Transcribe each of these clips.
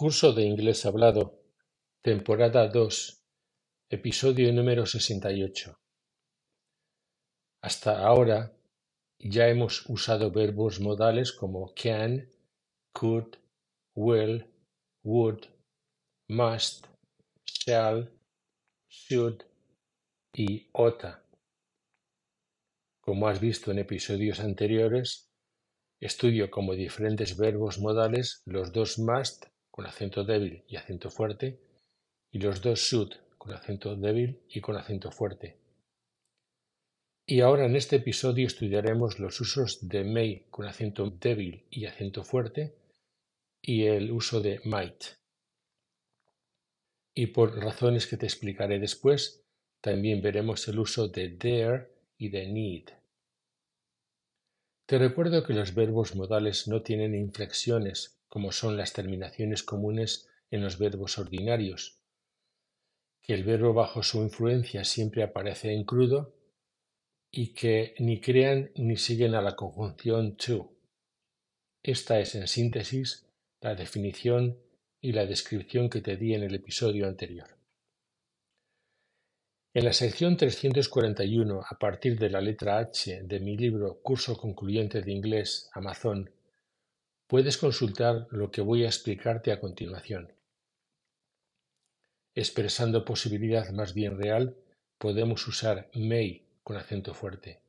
Curso de Inglés Hablado, temporada 2, episodio número 68. Hasta ahora ya hemos usado verbos modales como can, could, will, would, must, shall, should y oughta. Como has visto en episodios anteriores, estudio como diferentes verbos modales los dos must con acento débil y acento fuerte y los dos should con acento débil y con acento fuerte. Y ahora en este episodio estudiaremos los usos de may con acento débil y acento fuerte y el uso de might. Y por razones que te explicaré después, también veremos el uso de dare y de need. Te recuerdo que los verbos modales no tienen inflexiones, como son las terminaciones comunes en los verbos ordinarios, que el verbo bajo su influencia siempre aparece en crudo y que ni crean ni siguen a la conjunción to. Esta es en síntesis la definición y la descripción que te di en el episodio anterior. En la sección 341, a partir de la letra H de mi libro Curso Concluyente de Inglés Amazon, puedes consultar lo que voy a explicarte a continuación. Expresando posibilidad más bien real, podemos usar may con acento fuerte.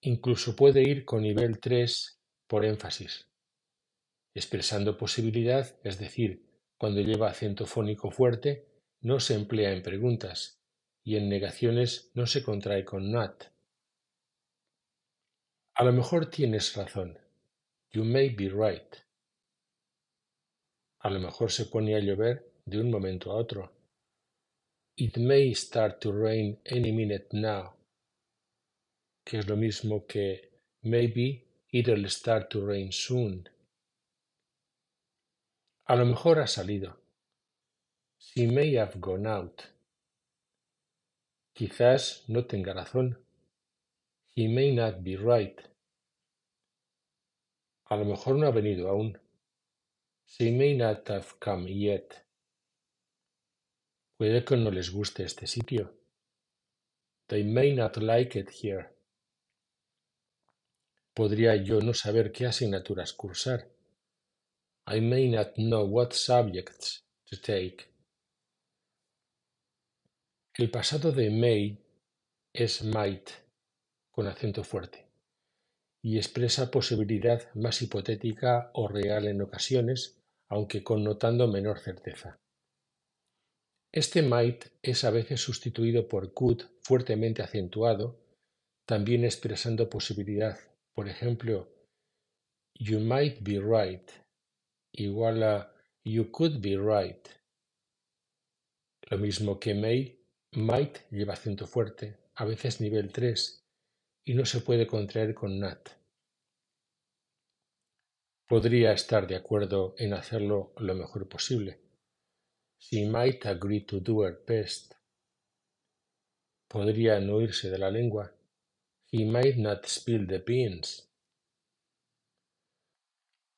Incluso puede ir con nivel 3 por énfasis. Expresando posibilidad, es decir, cuando lleva acento fónico fuerte, no se emplea en preguntas y en negaciones no se contrae con not. A lo mejor tienes razón. You may be right. A lo mejor se pone a llover de un momento a otro. It may start to rain any minute now. Que es lo mismo que maybe it'll start to rain soon. A lo mejor ha salido. She may have gone out. Quizás no tenga razón. He may not be right. A lo mejor no ha venido aún. She may not have come yet. Puede que no les guste este sitio. They may not like it here. Podría yo no saber qué asignaturas cursar. I may not know what subjects to take. El pasado de may es might, con acento fuerte, y expresa posibilidad más hipotética o real en ocasiones, aunque connotando menor certeza. Este might es a veces sustituido por could fuertemente acentuado, también expresando posibilidad. Por ejemplo, you might be right igual a you could be right. Lo mismo que may Might lleva acento fuerte, a veces nivel 3, y no se puede contraer con nat. Podría estar de acuerdo en hacerlo lo mejor posible. She might agree to do her best. Podría no irse de la lengua. He might not spill the beans.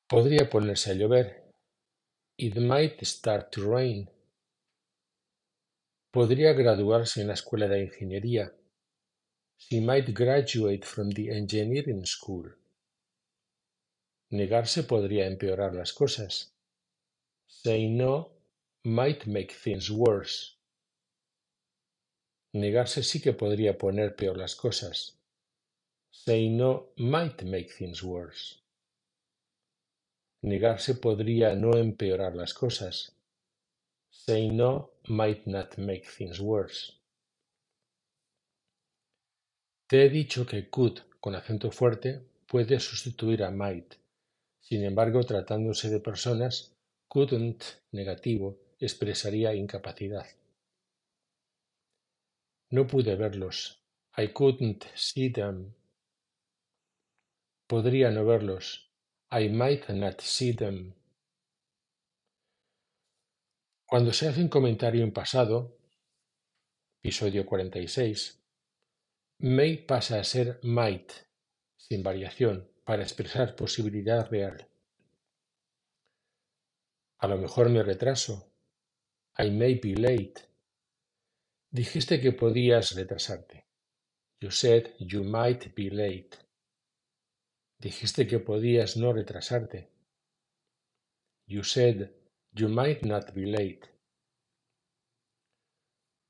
Podría ponerse a llover. It might start to rain. Podría graduarse en la escuela de ingeniería. She might graduate from the engineering school. Negarse podría empeorar las cosas. Say no might make things worse. Negarse sí que podría poner peor las cosas. Say no might make things worse. Negarse podría no empeorar las cosas. Say no might not make things worse. Te he dicho que could con acento fuerte puede sustituir a might. Sin embargo, tratándose de personas, couldn't negativo expresaría incapacidad. No pude verlos. I couldn't see them. Podría no verlos. I might not see them. Cuando se hace un comentario en pasado, episodio 46, may pasa a ser might, sin variación, para expresar posibilidad real. A lo mejor me retraso. I may be late. Dijiste que podías retrasarte. You said you might be late. Dijiste que podías no retrasarte. You said you might not be late.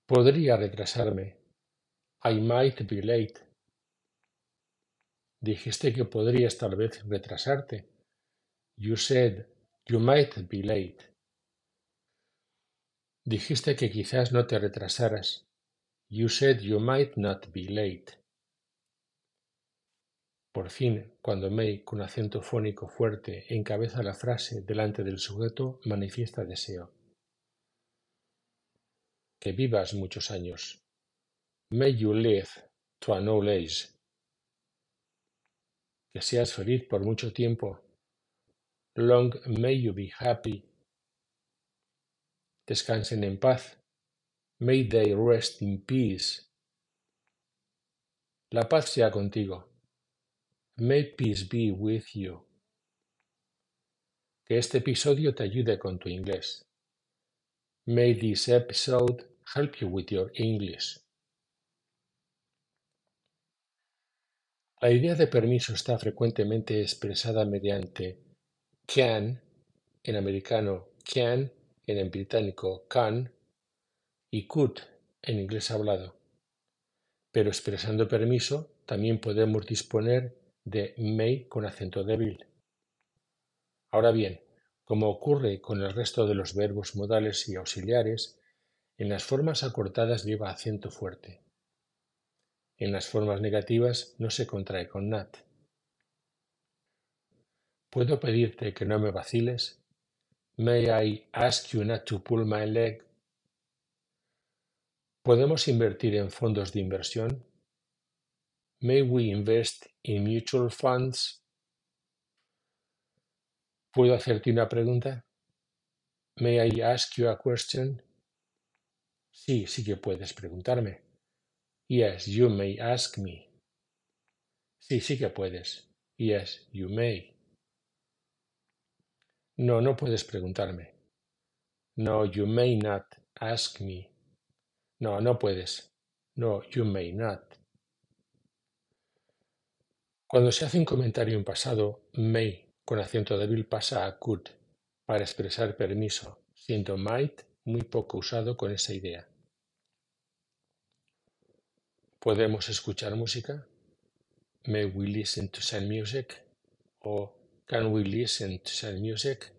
Podría retrasarme. I might be late. Dijiste que podrías tal vez retrasarte. You said you might be late. Dijiste que quizás no te retrasaras. You said you might not be late. Por fin, cuando May, con acento fónico fuerte, encabeza la frase delante del sujeto, manifiesta deseo. Que vivas muchos años. May you live to an old age. Que seas feliz por mucho tiempo. Long may you be happy. Descansen en paz. May they rest in peace. La paz sea contigo. May peace be with you. Que este episodio te ayude con tu inglés. May this episode help you with your English. La idea de permiso está frecuentemente expresada mediante can, en americano can, en británico can, y could, en inglés hablado. Pero expresando permiso, también podemos disponer de may con acento débil. Ahora bien, como ocurre con el resto de los verbos modales y auxiliares, en las formas acortadas lleva acento fuerte. En las formas negativas no se contrae con nat. ¿Puedo pedirte que no me vaciles? May I ask you not to pull my leg? ¿Podemos invertir en fondos de inversión? May we invest in mutual funds? ¿Puedo hacerte una pregunta? May I ask you a question? Sí, sí que puedes preguntarme. Yes, you may ask me. Sí, sí que puedes. Yes, you may. No, no puedes preguntarme. No, you may not ask me. No, no puedes. No, you may not. Cuando se hace un comentario en pasado, may con acento débil pasa a could para expresar permiso, siendo might muy poco usado con esa idea. ¿Podemos escuchar música? May we listen to some music? ¿O can we listen to some music?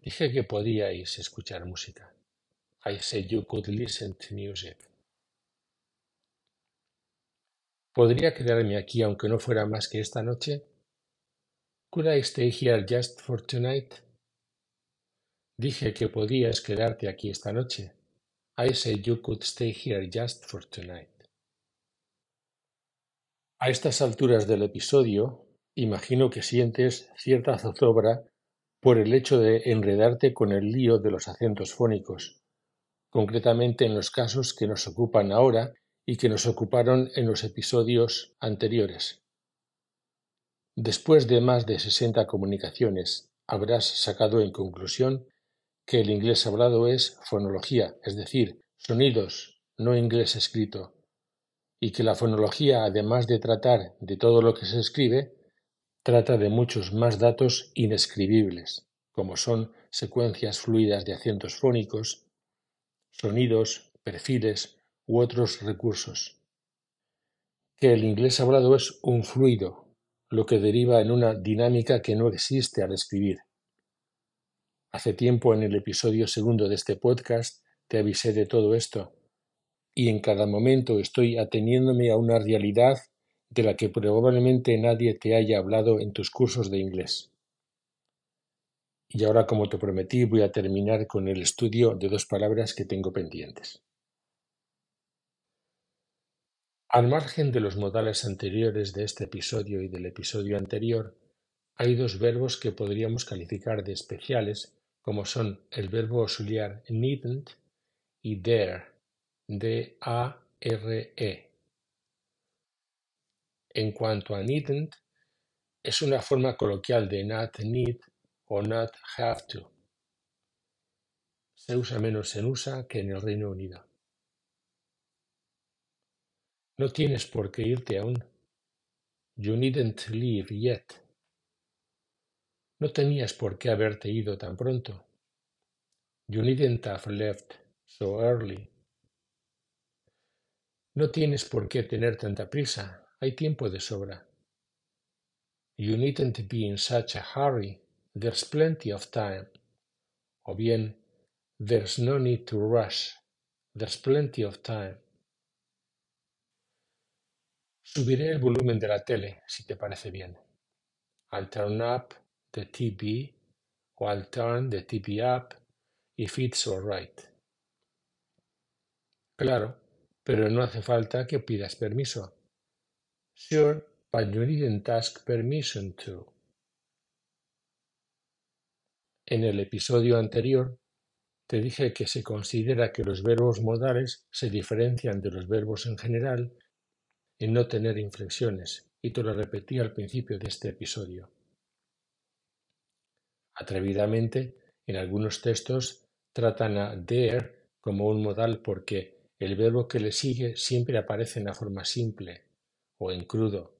Dije que podíais escuchar música. I said you could listen to music. ¿Podría quedarme aquí aunque no fuera más que esta noche? Could I stay here just for tonight? Dije que podías quedarte aquí esta noche. I said you could stay here just for tonight. A estas alturas del episodio, imagino que sientes cierta zozobra por el hecho de enredarte con el lío de los acentos fónicos, concretamente en los casos que nos ocupan ahora y que nos ocuparon en los episodios anteriores. Después de más de sesenta comunicaciones, habrás sacado en conclusión que el inglés hablado es fonología, es decir, sonidos, no inglés escrito, y que la fonología, además de tratar de todo lo que se escribe, trata de muchos más datos inescribibles, como son secuencias fluidas de acentos fónicos, sonidos, perfiles u otros recursos. Que el inglés hablado es un fluido, lo que deriva en una dinámica que no existe al escribir. Hace tiempo en el episodio segundo de este podcast te avisé de todo esto, y en cada momento estoy ateniéndome a una realidad de la que probablemente nadie te haya hablado en tus cursos de inglés. Y ahora, como te prometí, voy a terminar con el estudio de dos palabras que tengo pendientes. Al margen de los modales anteriores de este episodio y del episodio anterior, hay dos verbos que podríamos calificar de especiales como son el verbo auxiliar needn't y dare, D-A-R-E. En cuanto a needn't, es una forma coloquial de not need o not have to. Se usa menos en USA que en el Reino Unido. No tienes por qué irte aún. You needn't leave yet. No tenías por qué haberte ido tan pronto. You needn't have left so early. No tienes por qué tener tanta prisa. Hay tiempo de sobra. You needn't be in such a hurry. There's plenty of time. O bien, There's no need to rush. There's plenty of time. Subiré el volumen de la tele, si te parece bien. I'll turn up the TV o I'll turn the TV up if it's alright. Claro, pero no hace falta que pidas permiso. Sure, but you needn't ask permission to. En el episodio anterior te dije que se considera que los verbos modales se diferencian de los verbos en general en no tener inflexiones, y te lo repetí al principio de este episodio. Atrevidamente, en algunos textos tratan a there como un modal porque el verbo que le sigue siempre aparece en la forma simple o en crudo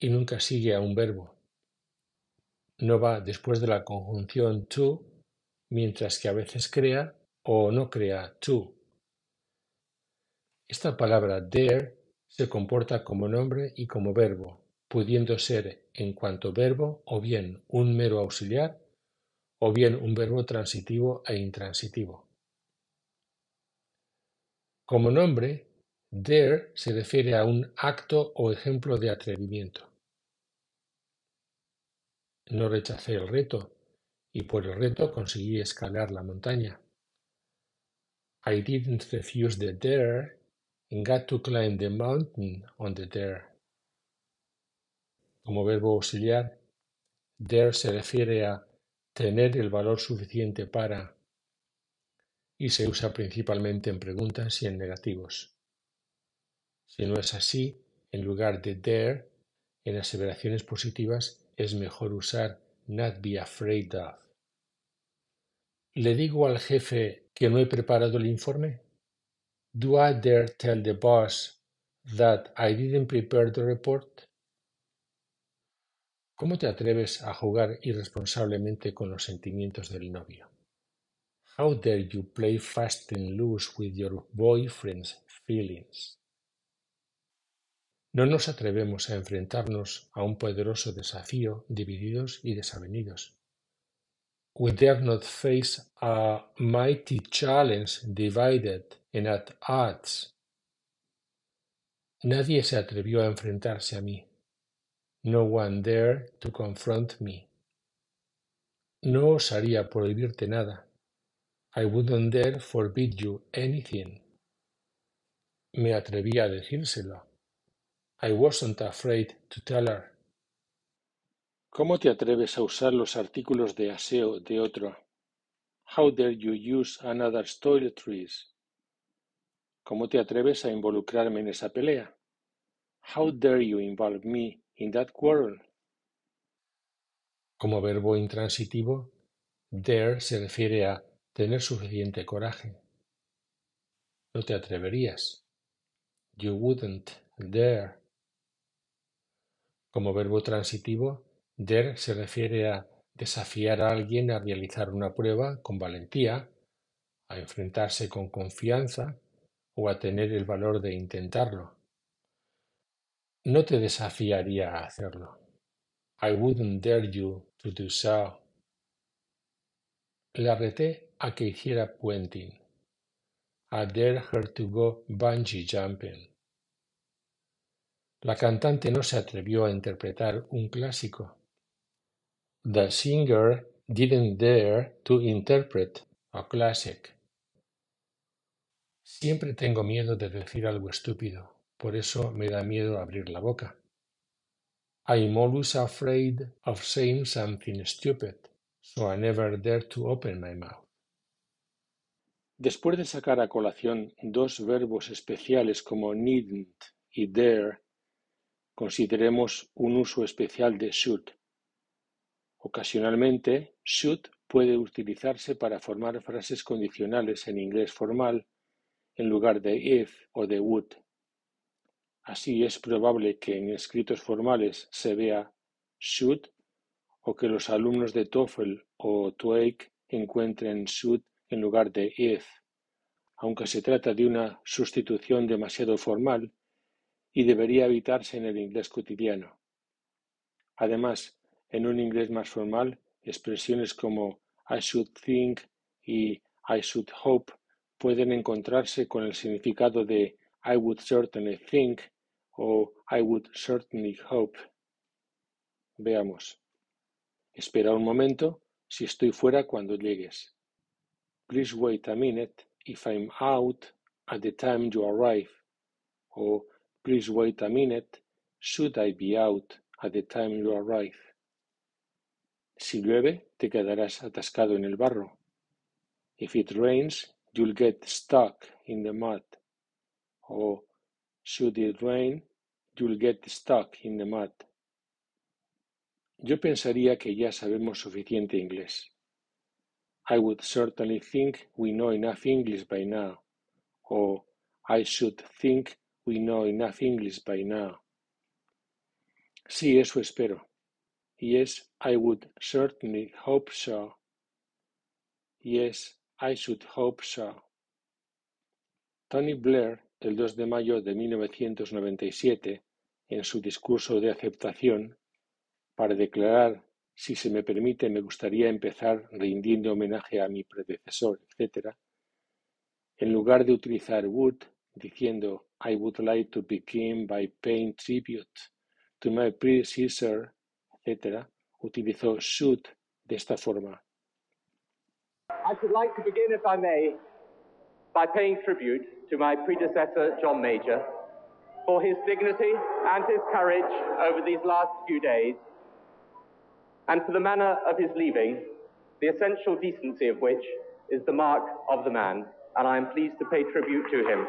y nunca sigue a un verbo. No va después de la conjunción to mientras que a veces crea o no crea to. Esta palabra there se comporta como nombre y como verbo, pudiendo ser en cuanto verbo o bien un mero auxiliar o bien un verbo transitivo e intransitivo. Como nombre, there se refiere a un acto o ejemplo de atrevimiento. No rechacé el reto, y por el reto conseguí escalar la montaña. I didn't refuse the dare and got to climb the mountain on the dare. Como verbo auxiliar, dare se refiere a tener el valor suficiente para y se usa principalmente en preguntas y en negativos. Si no es así, en lugar de dare, en aseveraciones positivas es mejor usar not be afraid of. ¿Le digo al jefe que no he preparado el informe? Do I dare tell the boss that I didn't prepare the report? ¿Cómo te atreves a jugar irresponsablemente con los sentimientos del novio? How dare you play fast and loose with your boyfriend's feelings? No nos atrevemos a enfrentarnos a un poderoso desafío divididos y desavenidos. We dare not face a mighty challenge divided and at odds. Nadie se atrevió a enfrentarse a mí. No one dared to confront me. No osaría prohibirte nada. I wouldn't dare forbid you anything. Me atreví a decírselo. I wasn't afraid to tell her. ¿Cómo te atreves a usar los artículos de aseo de otro? How dare you use another's toiletries? ¿Cómo te atreves a involucrarme en esa pelea? How dare you involve me in that quarrel? Como verbo intransitivo, dare se refiere a tener suficiente coraje. No te atreverías. You wouldn't dare. Como verbo transitivo, Dare se refiere a desafiar a alguien a realizar una prueba con valentía, a enfrentarse con confianza o a tener el valor de intentarlo. No te desafiaría a hacerlo. I wouldn't dare you to do so. La reté a que hiciera puenting. I dare her to go bungee jumping. La cantante no se atrevió a interpretar un clásico. The singer didn't dare to interpret a classic. Siempre tengo miedo de decir algo estúpido, por eso me da miedo abrir la boca. I'm always afraid of saying something stupid, so I never dare to open my mouth. Después de sacar a colación dos verbos especiales como needn't y dare, consideremos un uso especial de should. Ocasionalmente, should puede utilizarse para formar frases condicionales en inglés formal en lugar de if o de would. Así es probable que en escritos formales se vea should o que los alumnos de TOEFL o TOEIC encuentren should en lugar de if, aunque se trata de una sustitución demasiado formal y debería evitarse en el inglés cotidiano. Además, en un inglés más formal, expresiones como "I should think" y "I should hope" pueden encontrarse con el significado de "I would certainly think" o "I would certainly hope". Veamos. Espera un momento si estoy fuera cuando llegues. Please wait a minute if I'm out at the time you arrive. O please wait a minute, should I be out at the time you arrive? Si llueve, te quedarás atascado en el barro. If it rains, you'll get stuck in the mud. O should it rain, you'll get stuck in the mud. Yo pensaría que ya sabemos suficiente inglés. I would certainly think we know enough English by now. O I should think we know enough English by now. Sí, eso espero. Yes, I would certainly hope so. Yes, I should hope so. Tony Blair, el 2 de mayo de 1997, en su discurso de aceptación, para declarar si se me permite, me gustaría empezar rindiendo homenaje a mi predecesor, etc. En lugar de utilizar would, diciendo I would like to begin by paying tribute to my predecessor, etc., utilizó should de esta forma. I should like to begin, if I may, by paying tribute to my predecessor, John Major, for his dignity and his courage over these last few days, and for the manner of his leaving, the essential decency of which is the mark of the man, and I am pleased to pay tribute to him.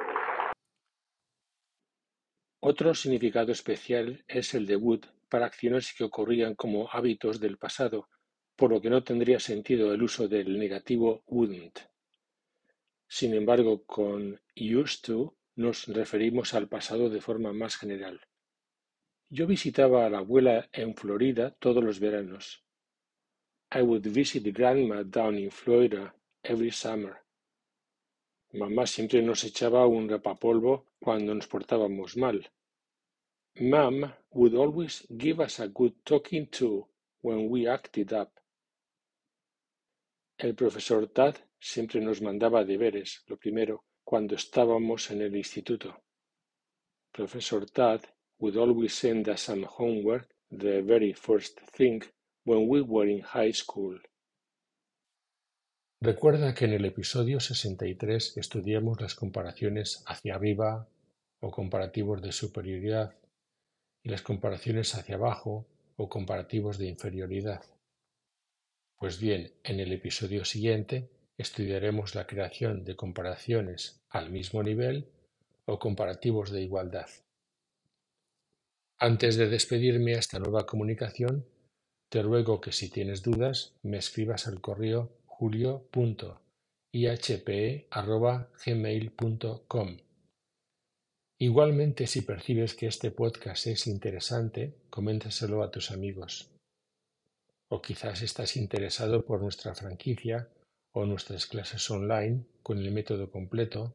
Otro significado especial es el de would para acciones que ocurrían como hábitos del pasado, por lo que no tendría sentido el uso del negativo wouldn't. Sin embargo, con used to nos referimos al pasado de forma más general. Yo visitaba a la abuela en Florida todos los veranos. I would visit grandma down in Florida every summer. Mamá siempre nos echaba un rapapolvo cuando nos portábamos mal. Mom would always give us a good talking to when we acted up. El profesor Tad siempre nos mandaba deberes, lo primero, cuando estábamos en el instituto. Profesor Tad would always send us some homework the very first thing when we were in high school. Recuerda que en el episodio 63 estudiamos las comparaciones hacia arriba o comparativos de superioridad y las comparaciones hacia abajo o comparativos de inferioridad. Pues bien, en el episodio siguiente estudiaremos la creación de comparaciones al mismo nivel o comparativos de igualdad. Antes de despedirme a esta nueva comunicación, te ruego que si tienes dudas me escribas al correo julio.ihpe.gmail.com Igualmente, si percibes que este podcast es interesante, coméntaselo a tus amigos. O quizás estás interesado por nuestra franquicia o nuestras clases online con el método completo,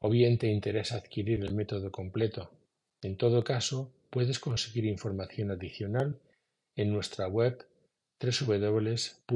o bien te interesa adquirir el método completo. En todo caso, puedes conseguir información adicional en nuestra web www.ihpe.es.